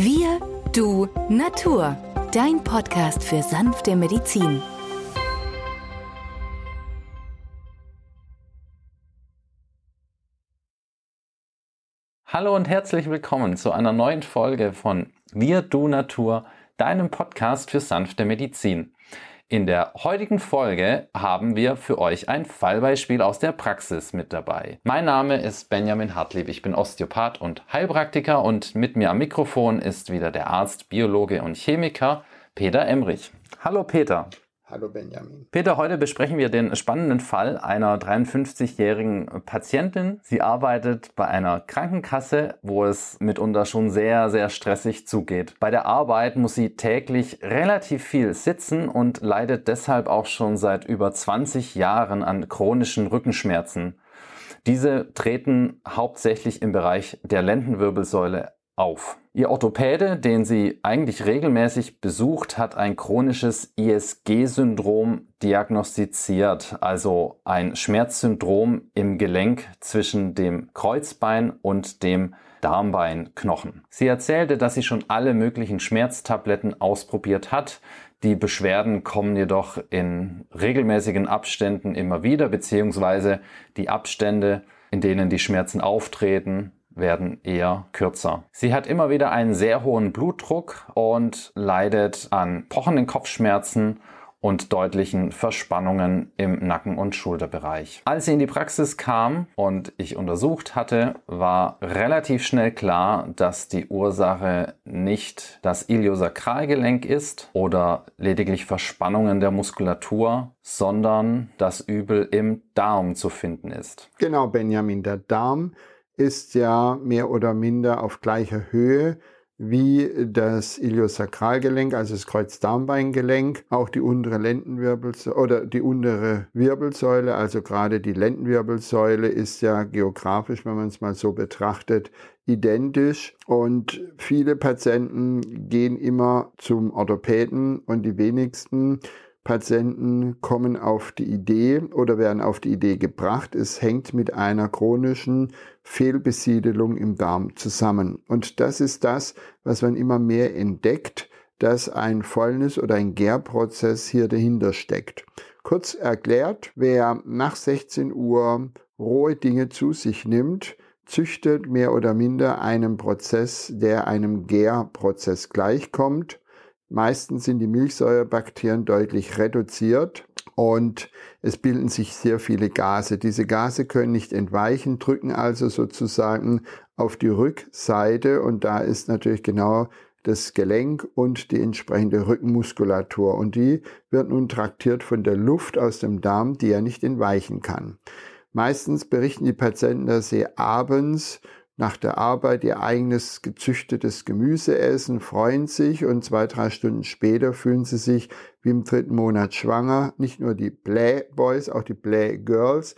Wir, du, Natur. Dein Podcast für sanfte Medizin. Hallo und herzlich willkommen zu einer neuen Folge von Wir, du, Natur, deinem Podcast für sanfte Medizin. In der heutigen Folge haben wir für euch ein Fallbeispiel aus der Praxis mit dabei. Mein Name ist Benjamin Hartlieb, ich bin Osteopath und Heilpraktiker und mit mir am Mikrofon ist wieder der Arzt, Biologe und Chemiker Peter Emrich. Hallo Peter. Hallo Benjamin. Peter, heute besprechen wir den spannenden Fall einer 53-jährigen Patientin. Sie arbeitet bei einer Krankenkasse, wo es mitunter schon sehr, sehr stressig zugeht. Bei der Arbeit muss sie täglich relativ viel sitzen und leidet deshalb auch schon seit über 20 Jahren an chronischen Rückenschmerzen. Diese treten hauptsächlich im Bereich der Lendenwirbelsäule auf. Ihr Orthopäde, den sie eigentlich regelmäßig besucht, hat ein chronisches ISG-Syndrom diagnostiziert, also ein Schmerzsyndrom im Gelenk zwischen dem Kreuzbein und dem Darmbeinknochen. Sie erzählte, dass sie schon alle möglichen Schmerztabletten ausprobiert hat. Die Beschwerden kommen jedoch in regelmäßigen Abständen immer wieder, beziehungsweise die Abstände, in denen die Schmerzen auftreten, werden eher kürzer. Sie hat immer wieder einen sehr hohen Blutdruck und leidet an pochenden Kopfschmerzen und deutlichen Verspannungen im Nacken- und Schulterbereich. Als sie in die Praxis kam und ich untersucht hatte, war relativ schnell klar, dass die Ursache nicht das Iliosakralgelenk ist oder lediglich Verspannungen der Muskulatur, sondern das Übel im Darm zu finden ist. Genau, Benjamin, der Darm ist ja mehr oder minder auf gleicher Höhe wie das Iliosakralgelenk, also das Kreuzdarmbeingelenk, auch die untere Lendenwirbelsäule oder die untere Wirbelsäule, also gerade die Lendenwirbelsäule ist ja geografisch, wenn man es mal so betrachtet, identisch. Und viele Patienten gehen immer zum Orthopäden und die wenigsten Patienten kommen auf die Idee oder werden auf die Idee gebracht, es hängt mit einer chronischen Fehlbesiedelung im Darm zusammen. Und das ist das, was man immer mehr entdeckt, dass ein Fäulnis- oder ein Gärprozess hier dahinter steckt. Kurz erklärt, wer nach 16 Uhr rohe Dinge zu sich nimmt, züchtet mehr oder minder einen Prozess, der einem Gärprozess gleichkommt. Meistens sind die Milchsäurebakterien deutlich reduziert und es bilden sich sehr viele Gase. Diese Gase können nicht entweichen, drücken also sozusagen auf die Rückseite und da ist natürlich genau das Gelenk und die entsprechende Rückenmuskulatur und die wird nun traktiert von der Luft aus dem Darm, die ja nicht entweichen kann. Meistens berichten die Patienten, dass sie abends nach der Arbeit ihr eigenes gezüchtetes Gemüse essen, freuen sich und zwei, drei Stunden später fühlen sie sich wie im dritten Monat schwanger. Nicht nur die Play Boys, auch die Play Girls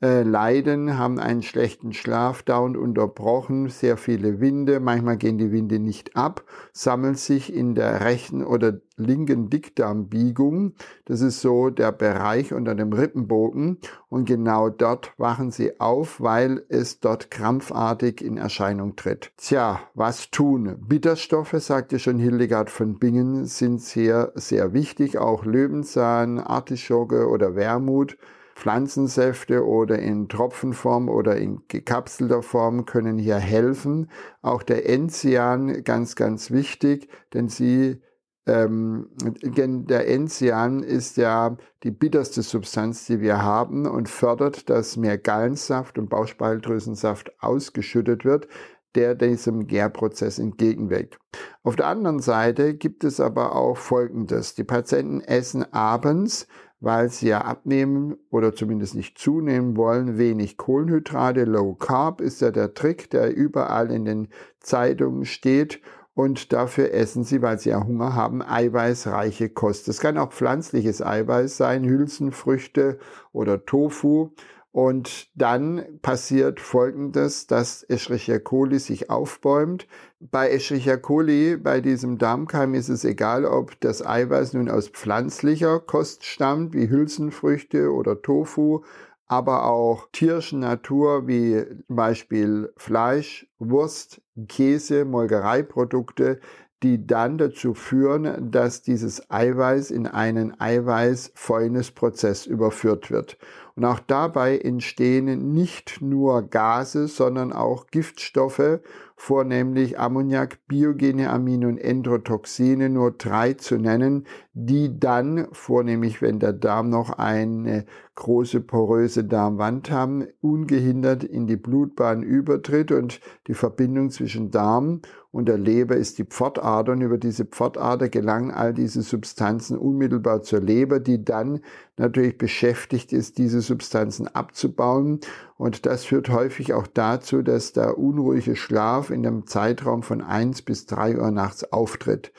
äh, leiden, haben einen schlechten Schlaf dauernd unterbrochen, sehr viele Winde, manchmal gehen die Winde nicht ab, sammeln sich in der rechten oder linken Dickdarmbiegung. Das ist so der Bereich unter dem Rippenbogen und genau dort wachen sie auf, weil es dort krampfartig in Erscheinung tritt. Tja, was tun? Bitterstoffe, sagte schon Hildegard von Bingen, sind sehr, sehr wichtig. Auch Löwenzahn, Artischocke oder Wermut Pflanzensäfte oder in Tropfenform oder in gekapselter Form können hier helfen. Auch der Enzian ganz, ganz wichtig, denn sie ähm, der Enzian ist ja die bitterste Substanz, die wir haben und fördert, dass mehr Gallensaft und Bauchspeicheldrüsensaft ausgeschüttet wird, der diesem Gärprozess entgegenwirkt. Auf der anderen Seite gibt es aber auch Folgendes. Die Patienten essen abends weil sie ja abnehmen oder zumindest nicht zunehmen wollen, wenig Kohlenhydrate. Low Carb ist ja der Trick, der überall in den Zeitungen steht. Und dafür essen sie, weil sie ja Hunger haben, eiweißreiche Kost. Es kann auch pflanzliches Eiweiß sein, Hülsenfrüchte oder Tofu. Und dann passiert Folgendes, dass Escherichia coli sich aufbäumt. Bei Escherichia coli, bei diesem Darmkeim, ist es egal, ob das Eiweiß nun aus pflanzlicher Kost stammt, wie Hülsenfrüchte oder Tofu, aber auch tierischen Natur wie zum Beispiel Fleisch, Wurst, Käse, Molkereiprodukte, die dann dazu führen, dass dieses Eiweiß in einen Eiweißfäulnisprozess überführt wird. Und auch dabei entstehen nicht nur Gase, sondern auch Giftstoffe, vornehmlich Ammoniak, biogene Amine und Endotoxine, nur drei zu nennen, die dann, vornehmlich wenn der Darm noch eine große poröse Darmwand haben, ungehindert in die Blutbahn übertritt und die Verbindung zwischen Darm und der Leber ist die Pfortader und über diese Pfortader gelangen all diese Substanzen unmittelbar zur Leber, die dann natürlich beschäftigt ist, diese Substanzen abzubauen und das führt häufig auch dazu, dass der unruhige Schlaf in dem Zeitraum von eins bis drei Uhr nachts auftritt.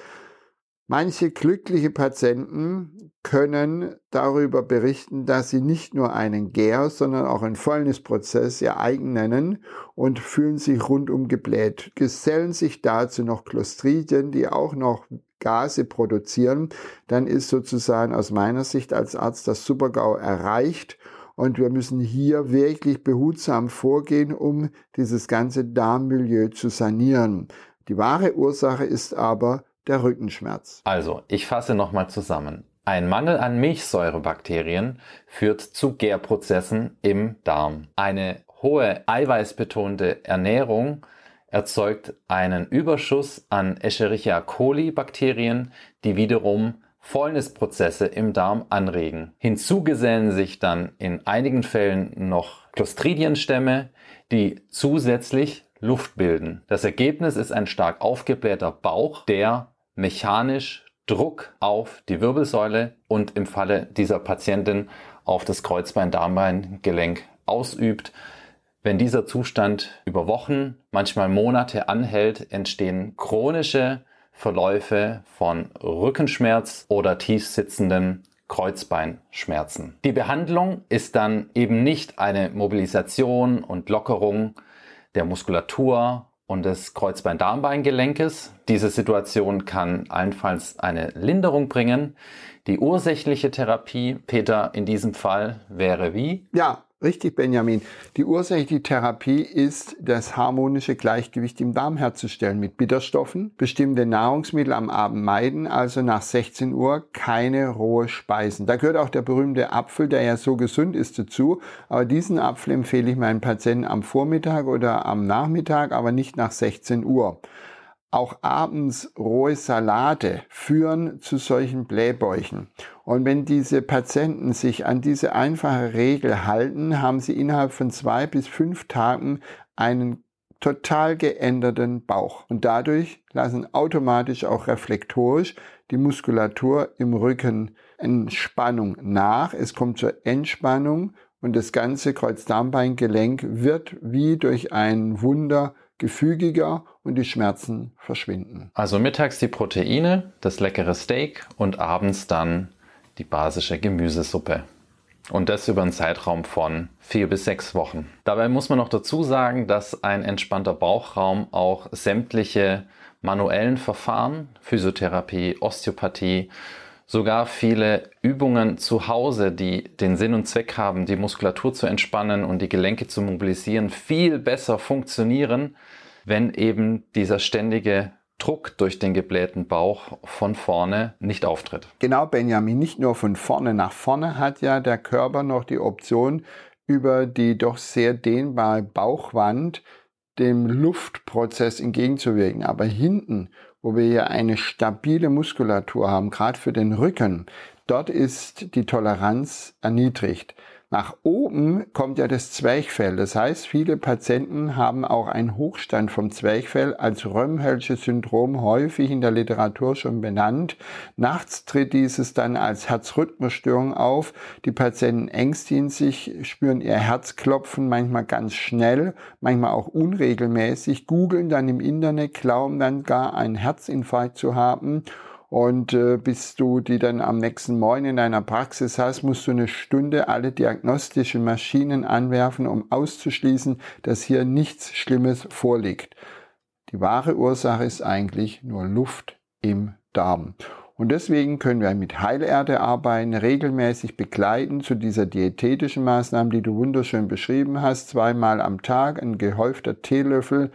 Manche glückliche Patienten können darüber berichten, dass sie nicht nur einen Gär, sondern auch einen Fäulnisprozess ihr eigen nennen und fühlen sich rundum gebläht. Gesellen sich dazu noch Clostridien, die auch noch Gase produzieren, dann ist sozusagen aus meiner Sicht als Arzt das Supergau erreicht und wir müssen hier wirklich behutsam vorgehen, um dieses ganze Darmmilieu zu sanieren. Die wahre Ursache ist aber der Rückenschmerz. Also, ich fasse nochmal zusammen. Ein Mangel an Milchsäurebakterien führt zu Gärprozessen im Darm. Eine hohe eiweißbetonte Ernährung erzeugt einen Überschuss an Escherichia coli Bakterien, die wiederum Fäulnisprozesse im Darm anregen. Hinzu gesellen sich dann in einigen Fällen noch Clostridienstämme, die zusätzlich Luft bilden. Das Ergebnis ist ein stark aufgeblähter Bauch, der mechanisch Druck auf die Wirbelsäule und im Falle dieser Patientin auf das Kreuzbein-Darmbein-Gelenk ausübt. Wenn dieser Zustand über Wochen, manchmal Monate anhält, entstehen chronische Verläufe von Rückenschmerz oder tiefsitzenden Kreuzbeinschmerzen. Die Behandlung ist dann eben nicht eine Mobilisation und Lockerung der Muskulatur und des Kreuzbein-Darmbein-Gelenkes. Diese Situation kann allenfalls eine Linderung bringen. Die ursächliche Therapie, Peter, in diesem Fall wäre wie? Ja, Richtig, Benjamin. Die ursächliche Therapie ist, das harmonische Gleichgewicht im Darm herzustellen mit Bitterstoffen, bestimmte Nahrungsmittel am Abend meiden, also nach 16 Uhr keine rohe Speisen. Da gehört auch der berühmte Apfel, der ja so gesund ist, dazu. Aber diesen Apfel empfehle ich meinen Patienten am Vormittag oder am Nachmittag, aber nicht nach 16 Uhr. Auch abends rohe Salate führen zu solchen Blähbäuchen. Und wenn diese Patienten sich an diese einfache Regel halten, haben sie innerhalb von zwei bis fünf Tagen einen total geänderten Bauch. Und dadurch lassen automatisch auch reflektorisch die Muskulatur im Rücken Entspannung nach. Es kommt zur Entspannung und das ganze Kreuzdarmbeingelenk wird wie durch ein Wunder gefügiger und die Schmerzen verschwinden. Also mittags die Proteine, das leckere Steak und abends dann die basische Gemüsesuppe. Und das über einen Zeitraum von vier bis sechs Wochen. Dabei muss man noch dazu sagen, dass ein entspannter Bauchraum auch sämtliche manuellen Verfahren, Physiotherapie, Osteopathie, sogar viele Übungen zu Hause, die den Sinn und Zweck haben, die Muskulatur zu entspannen und die Gelenke zu mobilisieren, viel besser funktionieren, wenn eben dieser ständige Druck durch den geblähten Bauch von vorne nicht auftritt. Genau, Benjamin, nicht nur von vorne nach vorne hat ja der Körper noch die Option, über die doch sehr dehnbare Bauchwand dem Luftprozess entgegenzuwirken. Aber hinten wo wir ja eine stabile Muskulatur haben, gerade für den Rücken, dort ist die Toleranz erniedrigt. Nach oben kommt ja das Zwerchfell. Das heißt, viele Patienten haben auch einen Hochstand vom Zwerchfell als Römhelsche Syndrom häufig in der Literatur schon benannt. Nachts tritt dieses dann als Herzrhythmusstörung auf. Die Patienten ängstigen sich, spüren ihr Herzklopfen manchmal ganz schnell, manchmal auch unregelmäßig, googeln dann im Internet, glauben dann gar einen Herzinfarkt zu haben und äh, bis du die dann am nächsten Morgen in deiner Praxis hast, musst du eine Stunde alle diagnostischen Maschinen anwerfen, um auszuschließen, dass hier nichts Schlimmes vorliegt. Die wahre Ursache ist eigentlich nur Luft im Darm. Und deswegen können wir mit Heilerde arbeiten, regelmäßig begleiten zu dieser diätetischen Maßnahme, die du wunderschön beschrieben hast. Zweimal am Tag ein gehäufter Teelöffel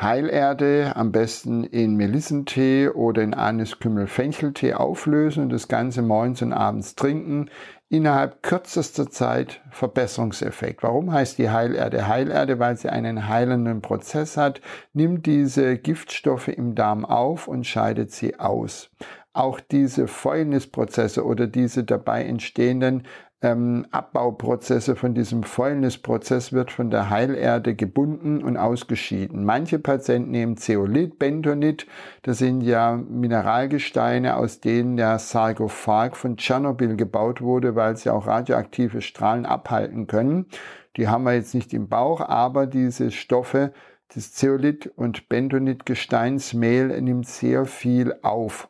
Heilerde am besten in Melissentee oder in Anis-Kümmel-Fencheltee auflösen und das Ganze morgens und abends trinken. Innerhalb kürzester Zeit Verbesserungseffekt. Warum heißt die Heilerde Heilerde? Weil sie einen heilenden Prozess hat, nimmt diese Giftstoffe im Darm auf und scheidet sie aus. Auch diese Fäulnisprozesse oder diese dabei entstehenden ähm, Abbauprozesse von diesem Fäulnisprozess wird von der Heilerde gebunden und ausgeschieden. Manche Patienten nehmen Zeolit, Bentonit, das sind ja Mineralgesteine, aus denen der Sarkophag von Tschernobyl gebaut wurde, weil sie auch radioaktive Strahlen abhalten können. Die haben wir jetzt nicht im Bauch, aber diese Stoffe, das Zeolit und Bentonit-Gesteinsmehl nimmt sehr viel auf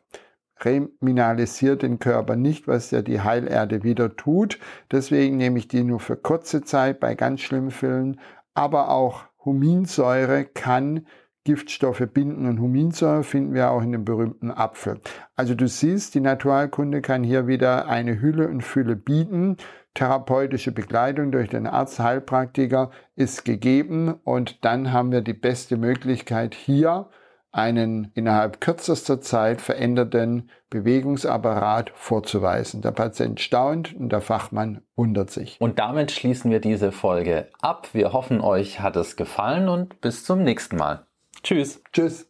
remineralisiert den Körper nicht, was ja die Heilerde wieder tut. Deswegen nehme ich die nur für kurze Zeit bei ganz schlimmen Fällen. Aber auch Huminsäure kann Giftstoffe binden und Huminsäure finden wir auch in dem berühmten Apfel. Also du siehst, die Naturalkunde kann hier wieder eine Hülle und Fülle bieten. Therapeutische Begleitung durch den Arzt, Heilpraktiker ist gegeben und dann haben wir die beste Möglichkeit hier einen innerhalb kürzester Zeit veränderten Bewegungsapparat vorzuweisen. Der Patient staunt und der Fachmann wundert sich. Und damit schließen wir diese Folge ab. Wir hoffen, euch hat es gefallen und bis zum nächsten Mal. Tschüss. Tschüss.